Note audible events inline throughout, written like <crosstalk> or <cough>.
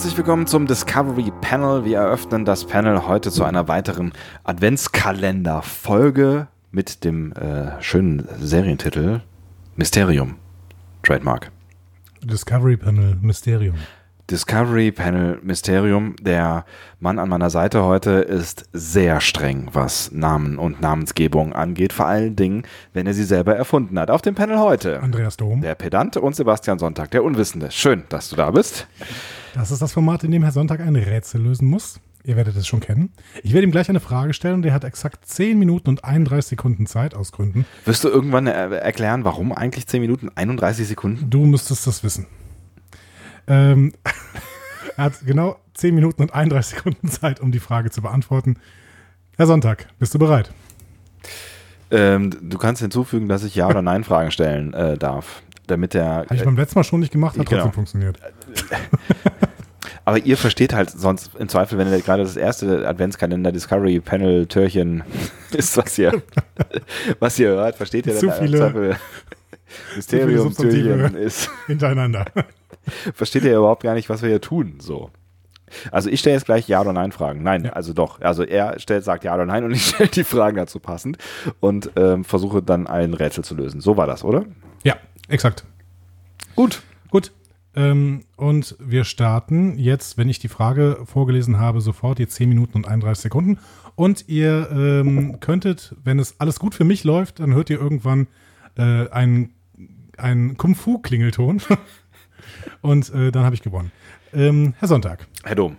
Herzlich willkommen zum Discovery Panel. Wir eröffnen das Panel heute zu einer weiteren Adventskalender-Folge mit dem äh, schönen Serientitel Mysterium. Trademark. Discovery Panel Mysterium. Discovery Panel Mysterium. Der Mann an meiner Seite heute ist sehr streng, was Namen und Namensgebung angeht. Vor allen Dingen, wenn er sie selber erfunden hat. Auf dem Panel heute. Andreas Dom. Der Pedant und Sebastian Sonntag, der Unwissende. Schön, dass du da bist. Das ist das Format, in dem Herr Sonntag ein Rätsel lösen muss. Ihr werdet es schon kennen. Ich werde ihm gleich eine Frage stellen und er hat exakt 10 Minuten und 31 Sekunden Zeit aus Gründen. Wirst du irgendwann erklären, warum eigentlich 10 Minuten 31 Sekunden? Du müsstest das wissen. Ähm, <laughs> er hat genau 10 Minuten und 31 Sekunden Zeit, um die Frage zu beantworten. Herr Sonntag, bist du bereit? Ähm, du kannst hinzufügen, dass ich Ja- oder Nein-Fragen stellen äh, darf, damit der. Habe ich beim letzten Mal schon nicht gemacht, hat Genau. trotzdem funktioniert. <laughs> Aber ihr versteht halt sonst im Zweifel, wenn ihr gerade das erste Adventskalender Discovery Panel Türchen <laughs> ist, was ihr, was ihr hört, versteht ihr Zu dann im viele- Zweifel Mysterium. Türchen ist, Hintereinander. <laughs> versteht ihr überhaupt gar nicht, was wir hier tun, so. Also ich stelle jetzt gleich Ja oder Nein Fragen. Nein, Ja. also doch. Also er stellt, sagt Ja oder Nein und <laughs> ich stelle die Fragen dazu passend und ähm, versuche dann ein Rätsel zu lösen. So war das, oder? Ja, exakt. Gut. Gut. Ähm, und wir starten jetzt, wenn ich die Frage vorgelesen habe, sofort die 10 Minuten und 31 Sekunden. Und ihr ähm, könntet, wenn es alles gut für mich läuft, dann hört ihr irgendwann äh, einen, einen Kung-Fu-Klingelton. <laughs> und äh, dann habe ich gewonnen. Ähm, Herr Sonntag, Herr Dom.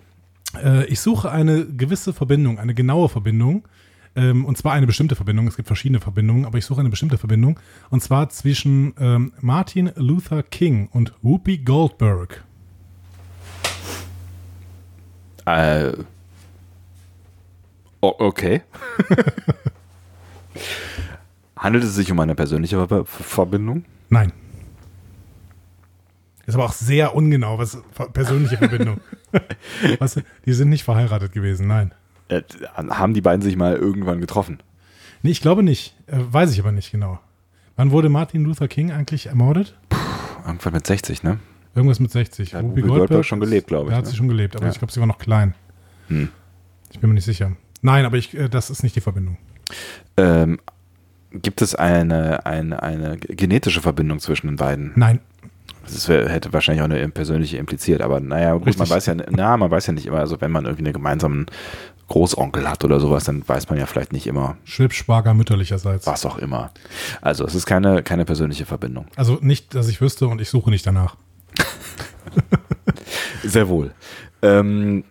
äh, ich suche eine gewisse Verbindung, eine genaue Verbindung. Ähm, und zwar eine bestimmte Verbindung. Es gibt verschiedene Verbindungen, aber ich suche eine bestimmte Verbindung. Und zwar zwischen ähm, Martin Luther King und Whoopi Goldberg. Äh, okay. <laughs> Handelt es sich um eine persönliche Ver Verbindung? Nein. Ist aber auch sehr ungenau, was persönliche Verbindung. <laughs> was, die sind nicht verheiratet gewesen, nein. Äh, haben die beiden sich mal irgendwann getroffen? Nee, ich glaube nicht. Äh, weiß ich aber nicht genau. Wann wurde Martin Luther King eigentlich ermordet? Irgendwann mit 60, ne? Irgendwas mit 60. Da hat Whoopi Goldberg schon gelebt, glaube ich, Da hat ne? sie schon gelebt, aber Ja. ich glaube, sie war noch klein. Hm. Ich bin mir nicht sicher. Nein, aber ich, äh, das ist nicht die Verbindung. Ähm, gibt es eine, eine, eine genetische Verbindung zwischen den beiden? Nein. Das wär, hätte wahrscheinlich auch eine persönliche impliziert, aber naja, gut, man weiß ja, na, man weiß ja nicht immer, also wenn man irgendwie einen gemeinsamen Großonkel hat oder sowas, dann weiß man ja vielleicht nicht immer, Schwibschwager mütterlicherseits. was auch immer. Also es ist keine, keine persönliche Verbindung. Also nicht, dass ich wüsste und ich suche nicht danach. <laughs> Sehr wohl. Ähm,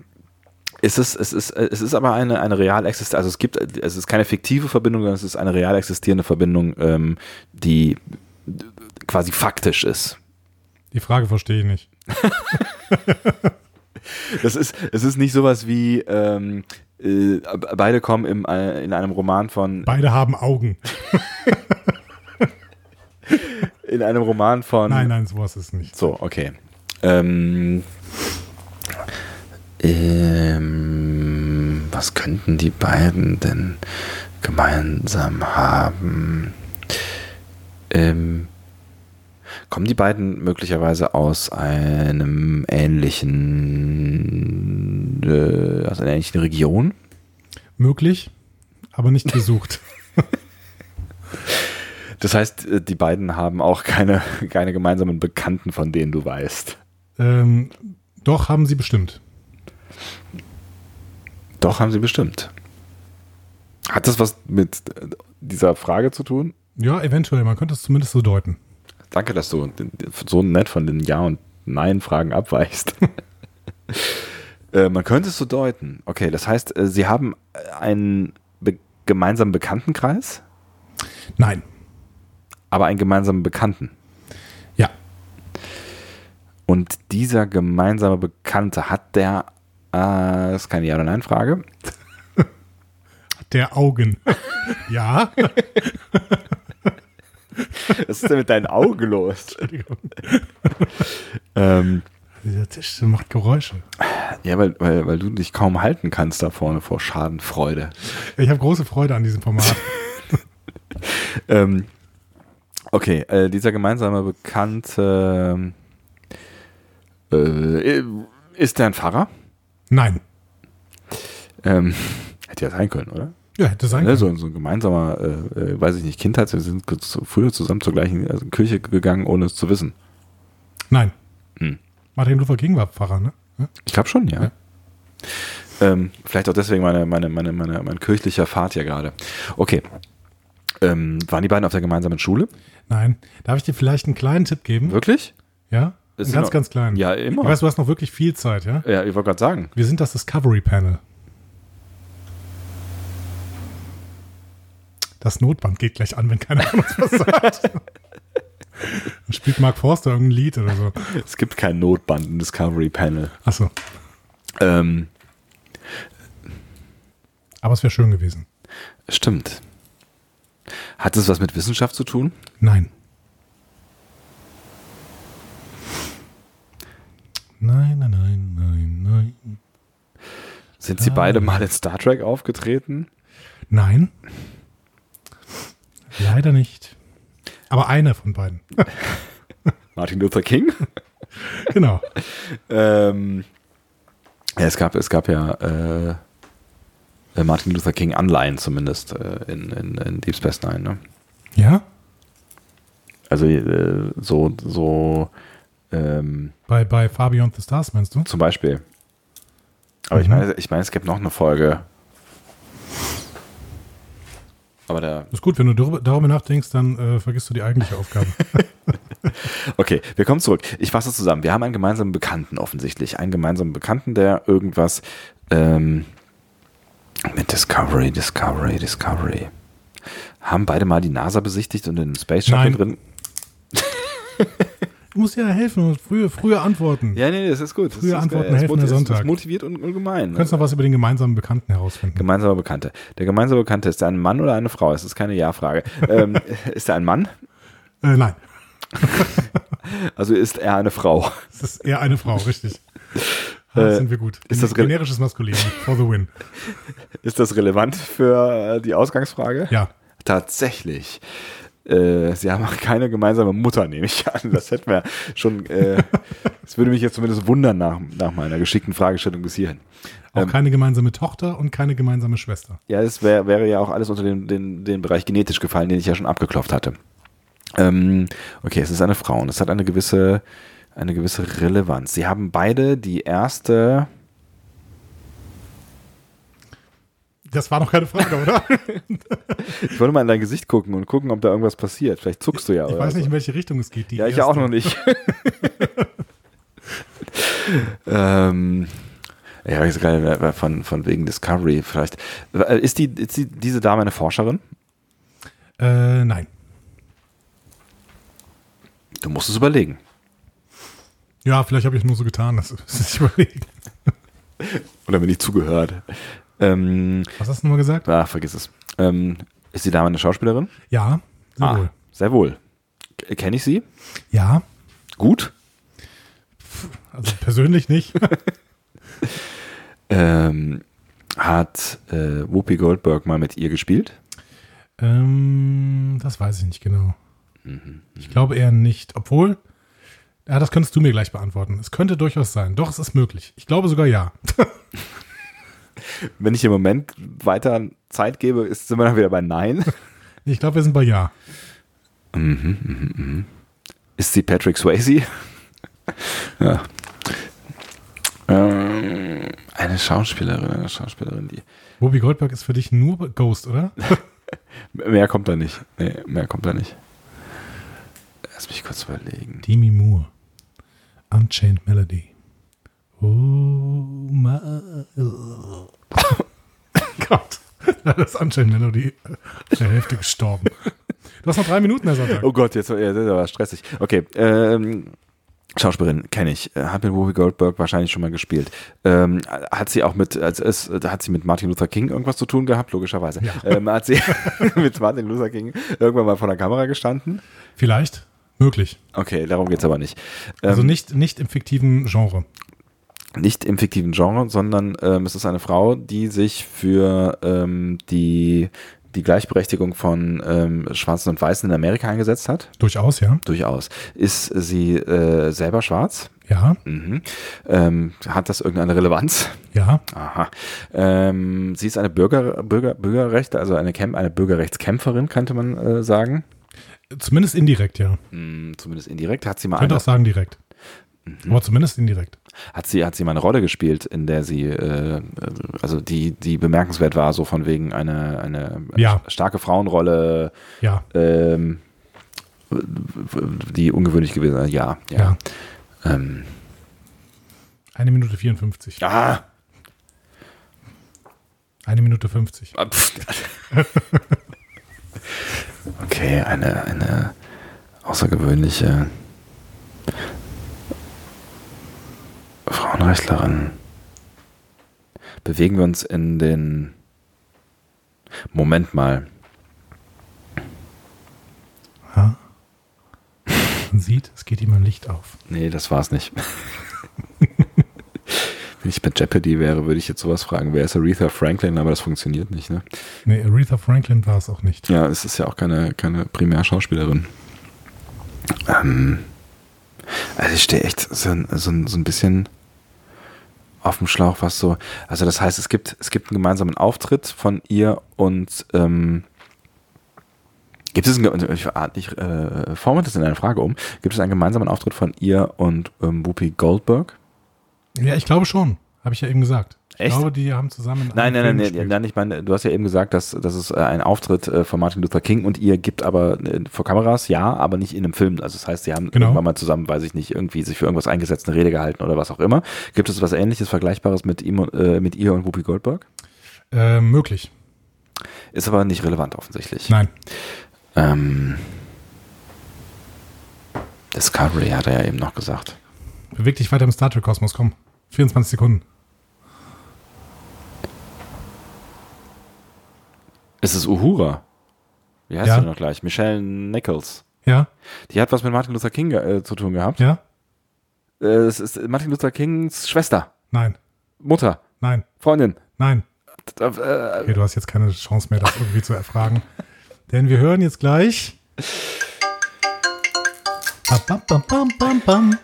es ist, es ist, es ist aber eine, eine real existierende, also es gibt, es ist keine fiktive Verbindung, sondern es ist eine real existierende Verbindung, ähm, die quasi faktisch ist. Die Frage verstehe ich nicht. <laughs> Das ist, es ist nicht sowas wie, ähm, äh, beide kommen im, äh, in einem Roman von, Beide haben Augen. <laughs> in einem Roman von, Nein, nein, sowas ist nicht. So, okay. Ähm, ähm, was könnten die beiden denn gemeinsam haben? Ähm, kommen die beiden möglicherweise aus einem ähnlichen, äh, aus einer ähnlichen Region? Möglich, aber nicht gesucht. <laughs> Das heißt, äh, die beiden haben auch keine, keine gemeinsamen Bekannten, von denen du weißt. ähm, doch, haben sie bestimmt. Doch, haben sie bestimmt. Hat das was mit dieser Frage zu tun? Ja, eventuell, man könnte es zumindest so deuten. Danke, dass du so nett von den Ja- und Nein-Fragen abweichst. <laughs> äh, man könnte es so deuten. Okay, das heißt, äh, sie haben äh, einen be gemeinsamen Bekanntenkreis, Nein. aber einen gemeinsamen Bekannten. Ja. Und dieser gemeinsame Bekannte hat der, äh, das ist keine Ja- oder Nein-Frage, <laughs> Der Augen. <laughs> ja. Was ist denn mit deinen Augen los? Entschuldigung. ähm, Dieser Tisch macht Geräusche. ja, weil, weil, weil du dich kaum halten kannst da vorne vor Schadenfreude. Ich habe große Freude an diesem Format. <laughs> <laughs> Ähm, okay, äh, dieser gemeinsame Bekannte äh, Ist der ein Pfarrer? Nein. Ähm, <laughs> hätte ja sein können, oder? Ja, hätte sein Ne, so, so ein gemeinsamer, äh, äh, weiß ich nicht, Kindheit. Wir sind zu- früher zusammen zur gleichen also Kirche gegangen, ohne es zu wissen. Nein. Hm. Martin Luther King war Pfarrer, ne? Ja? Ich glaube schon, ja. Ja. Ähm, vielleicht auch deswegen meine, meine, meine, meine, mein kirchlicher Pfad hier gerade. Okay. Ähm, waren die beiden auf der gemeinsamen Schule? Nein. Darf ich dir vielleicht einen kleinen Tipp geben? Wirklich? Ja? Sind ganz, noch- ganz kleinen. Ja, Ich immer. weiß, du hast noch wirklich viel Zeit, ja? ja, ich wollte gerade sagen. Wir sind das Discovery Panel. Das Notband geht gleich an, wenn keiner von uns was sagt. Dann spielt Mark Forster irgendein Lied oder so. Es gibt kein Notband im Discovery Panel. Achso, Ähm, aber es wäre schön gewesen. stimmt. Hat es was mit Wissenschaft zu tun? Nein. Nein, nein, nein, nein, nein. Sind sie beide mal in Star Trek aufgetreten? Nein. Leider nicht. Aber einer von beiden. <laughs> Martin Luther King? <laughs> genau. ähm, ja, es gab, es gab ja äh, äh, Martin Luther King Anleihen zumindest äh, in, in, in Deep Space Nine. Ne? Ja? Also äh, so, so ähm, Bei, bei Far Beyond the Stars meinst du? zum Beispiel. Aber ich Mhm. meine, ich meine, es gibt noch eine Folge. Aber der, Ist gut, wenn du darüber, darüber nachdenkst, dann äh, vergisst du die eigentliche Aufgabe. <laughs> Okay, wir kommen zurück. Ich fasse zusammen. Wir haben einen gemeinsamen Bekannten offensichtlich. Einen gemeinsamen Bekannten, der irgendwas ähm, mit Discovery, Discovery, Discovery. Haben beide mal die NASA besichtigt und den Space Shuttle Nein. drin. <laughs> Du musst ja helfen und frühe, frühe antworten. Ja, nee, das ist gut. Frühe das ist, Antworten es helfen der Sonntag. Es motiviert und ungemein. Du kannst noch was über den gemeinsamen Bekannten herausfinden. Gemeinsamer Bekannte. Der gemeinsame Bekannte, ist er ein Mann oder eine Frau? Es ist keine Ja-Frage. ähm, <laughs> ist er ein Mann? Äh, nein, <laughs> Also ist er eine Frau. es ist eher eine Frau, richtig. <laughs> Ah, Äh, sind wir gut. ist das generisches Maskulin for the win? Ist das relevant für äh, die Ausgangsfrage? Ja. Tatsächlich. Äh, sie haben auch keine gemeinsame Mutter, nehme ich an. Das hätten wir schon. Äh, <laughs> das würde mich jetzt zumindest wundern nach, nach meiner geschickten Fragestellung bis hierhin. Auch Ähm, keine gemeinsame Tochter und keine gemeinsame Schwester. Ja, es wär, wäre ja auch alles unter den, den, den Bereich genetisch gefallen, den ich ja schon abgeklopft hatte. Ähm, okay, es ist eine Frau und es hat eine gewisse, eine gewisse Relevanz. Sie haben beide die erste. Das war noch keine Frage, oder? <laughs> Ich wollte mal in dein Gesicht gucken und gucken, ob da irgendwas passiert. Vielleicht zuckst du ja. Ich weiß nicht, so. in welche Richtung es geht. Die Ja, ich erste. auch noch nicht. <laughs> ähm, ja, ist geil, von, von wegen Discovery vielleicht. Ist, die, ist die, diese Dame eine Forscherin? Äh, nein. Du musst es überlegen. Ja, vielleicht habe ich nur so getan, dass <laughs> dass ich überlegen. Oder mir nicht zugehört. Ähm, Was hast du nochmal gesagt? ach, vergiss es. Ähm, ist die Dame eine Schauspielerin? Ja, sehr Ah, wohl. Sehr wohl. Kenne ich sie? Ja, Gut. also persönlich nicht. <laughs> Ähm, hat äh, Whoopi Goldberg mal mit ihr gespielt? ähm, das weiß ich nicht genau. Mhm. Ich glaube eher nicht. Obwohl, ja, das könntest du mir gleich beantworten. Es könnte durchaus sein. Doch, es ist möglich. Ich glaube sogar ja. <laughs> Wenn ich im Moment weiter Zeit gebe, ist, sind wir dann wieder bei Nein. <laughs> Ich glaube, wir sind bei ja. Ist sie Patrick Swayze? <laughs> ja. Ähm, eine Schauspielerin, eine Schauspielerin, die. Bobby Goldberg ist für dich nur Ghost, oder? <laughs> Mehr kommt da nicht. Nee, mehr kommt da nicht. Lass mich kurz überlegen. Demi Moore. Unchained Melody. Oh my. <laughs> Gott. Da ist Unchained Melody der Hälfte gestorben. Du hast noch drei Minuten, Herr Sonntag. Oh Gott, jetzt ja, das stressig. Okay, ähm, Schauspielerin kenne ich. Äh, Hat mit Whoopi Goldberg wahrscheinlich schon mal gespielt. Ähm, hat sie auch mit, als es, hat sie mit Martin Luther King irgendwas zu tun gehabt? Logischerweise. Ja. Ähm, hat sie <laughs> mit Martin Luther King irgendwann mal vor der Kamera gestanden? Vielleicht. Möglich. Okay, darum geht's aber nicht. Also Ähm, nicht, nicht im fiktiven Genre. Nicht im fiktiven Genre, sondern ähm, es ist eine Frau, die sich für ähm, die die Gleichberechtigung von ähm, Schwarzen und Weißen in Amerika eingesetzt hat. Durchaus, ja. Durchaus. Ist sie äh, selber schwarz? Ja, Mhm. Ähm, hat das irgendeine Relevanz? ja. Aha. Ähm, sie ist eine Bürger, Bürger, Bürgerrechte, also eine, Kämp eine Bürgerrechtskämpferin, könnte man äh, sagen. Zumindest indirekt, ja. Hm, zumindest indirekt. Hat sie mal Könnte auch sagen direkt. Mhm. Aber zumindest indirekt. hat sie, hat sie mal eine Rolle gespielt, in der sie, äh, also die, die bemerkenswert war, so von wegen eine, eine Ja. starke Frauenrolle, Ja, ähm, die ungewöhnlich gewesen ist. Ja, ja. ja. Ähm, Eine Minute 54. ah, Eine Minute 50. Ah, <laughs> okay, eine, eine außergewöhnliche Frauenrechtlerin. Bewegen wir uns in den Moment mal. Ja. Man sieht, es geht ihm ein Licht auf. Nee, das war's nicht. <laughs> Wenn ich bei Jeopardy wäre, würde ich jetzt sowas fragen. Wer ist Aretha Franklin? Aber das funktioniert nicht, ne? Nee, Aretha Franklin war es auch nicht. Ja, es ist ja auch keine, keine Primärschauspielerin. Ähm, also ich stehe echt so, so, so ein bisschen auf dem Schlauch, was so. Also das heißt, es gibt, es gibt einen gemeinsamen Auftritt von ihr und ähm, gibt es einen, ich, ich äh, forme das in eine Frage um, gibt es einen gemeinsamen Auftritt von ihr und ähm, Whoopi Goldberg? Ja, ich glaube schon. Habe ich ja eben gesagt. Ich Echt? glaube, die haben zusammen. in Nein, nein, nein, Film nein, gespielt. nein, ich meine, du hast ja eben gesagt, dass, dass es äh, ein Auftritt äh, von Martin Luther King und ihr gibt aber äh, vor Kameras, ja, aber nicht in einem Film. Also das heißt, sie haben Genau. irgendwann mal zusammen, weiß ich nicht, irgendwie sich für irgendwas eingesetzt, eine Rede gehalten oder was auch immer. Gibt es was ähnliches, Vergleichbares mit ihm äh, mit ihr und Whoopi Goldberg? Äh, möglich. Ist aber nicht relevant offensichtlich. Nein. Ähm, Discovery hat er ja eben noch gesagt. Beweg dich weiter im Star Trek-Kosmos. Komm. 24 Sekunden. Ist es Uhura? Wie heißt Ja. sie noch gleich? Michelle Nichols. Ja? Die hat was mit Martin Luther King äh, zu tun gehabt. Ja? Äh, es ist Martin Luther Kings Schwester, Nein. Mutter, Nein. Freundin. Nein. Äh, Okay, du hast jetzt keine Chance mehr, das irgendwie zu erfragen. Denn wir hören jetzt gleich. Bam, bam, bam, bam, bam, bam.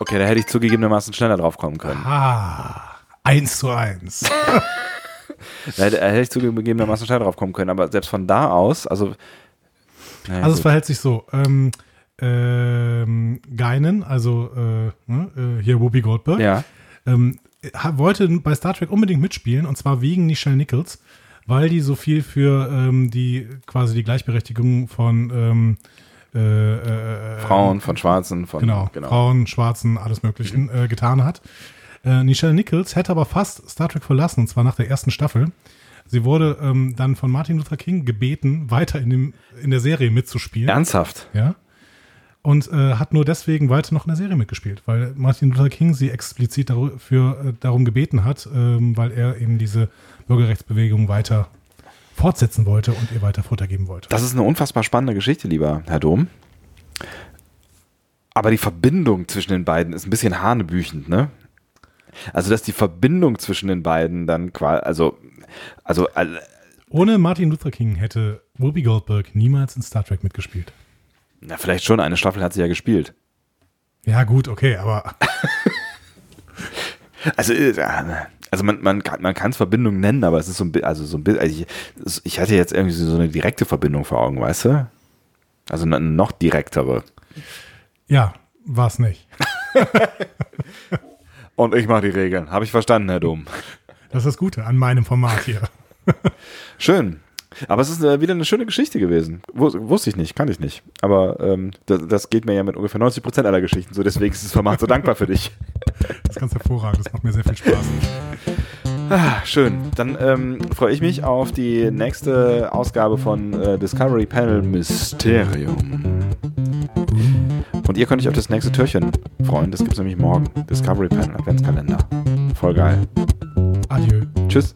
okay, da hätte ich zugegebenermaßen schneller drauf kommen können. Ah, eins zu eins. <laughs> Da hätte, hätte ich zugegebenermaßen schneller drauf kommen können. Aber selbst von da aus, also. naja, Also es gut. verhält sich so. Ähm, ähm, Geinen, also äh, ne, äh, hier Whoopi Goldberg, ja. ähm, wollte bei Star Trek unbedingt mitspielen und zwar wegen Nichelle Nichols, weil die so viel für ähm, die quasi die Gleichberechtigung von ähm, äh, äh, Frauen, von Schwarzen, von. genau, Frauen, Schwarzen, alles Mögliche äh, getan hat. Äh, Nichelle Nichols hätte aber fast Star Trek verlassen, und zwar nach der ersten Staffel. Sie wurde ähm, dann von Martin Luther King gebeten, weiter in, dem, in der Serie mitzuspielen. Ernsthaft. Ja. Und äh, hat nur deswegen weiter noch in der Serie mitgespielt, weil Martin Luther King sie explizit dafür, äh, darum gebeten hat, ähm, weil er eben diese Bürgerrechtsbewegung weiter fortsetzen wollte und ihr weiter Futter geben wollte. Das ist eine unfassbar spannende Geschichte, lieber Herr Dom. Aber die Verbindung zwischen den beiden ist ein bisschen hanebüchend, ne? Also, dass die Verbindung zwischen den beiden dann quasi, also, also, Ohne Martin Luther King hätte Whoopi Goldberg niemals in Star Trek mitgespielt. na, vielleicht schon, eine Staffel hat sie ja gespielt. Ja, gut, okay, aber <laughs> Also, äh, also man, man kann man kann es Verbindung nennen, aber es ist so ein bisschen, also so ein bisschen, also ich, ich hatte jetzt irgendwie so eine direkte Verbindung vor Augen, weißt du? Also eine noch direktere. ja, war es nicht. <laughs> Und ich mache die Regeln. Habe ich verstanden, Herr Dom. <laughs> Das ist das Gute an meinem Format hier. <laughs> Schön. Aber es ist äh, wieder eine schöne Geschichte gewesen. Wus wusste ich nicht, kann ich nicht. Aber ähm, das, das geht mir ja mit ungefähr 90 Prozent aller Geschichten so. Deswegen ist das Format so dankbar für dich. <laughs> Das ist ganz hervorragend, das macht mir sehr viel Spaß. Ah, schön. Dann ähm, freue ich mich auf die nächste Ausgabe von äh, Discovery Panel Mysterium. Und ihr könnt euch auf das nächste Türchen freuen. Das gibt es nämlich morgen. Discovery Panel Adventskalender. Voll geil. Adieu. Tschüss.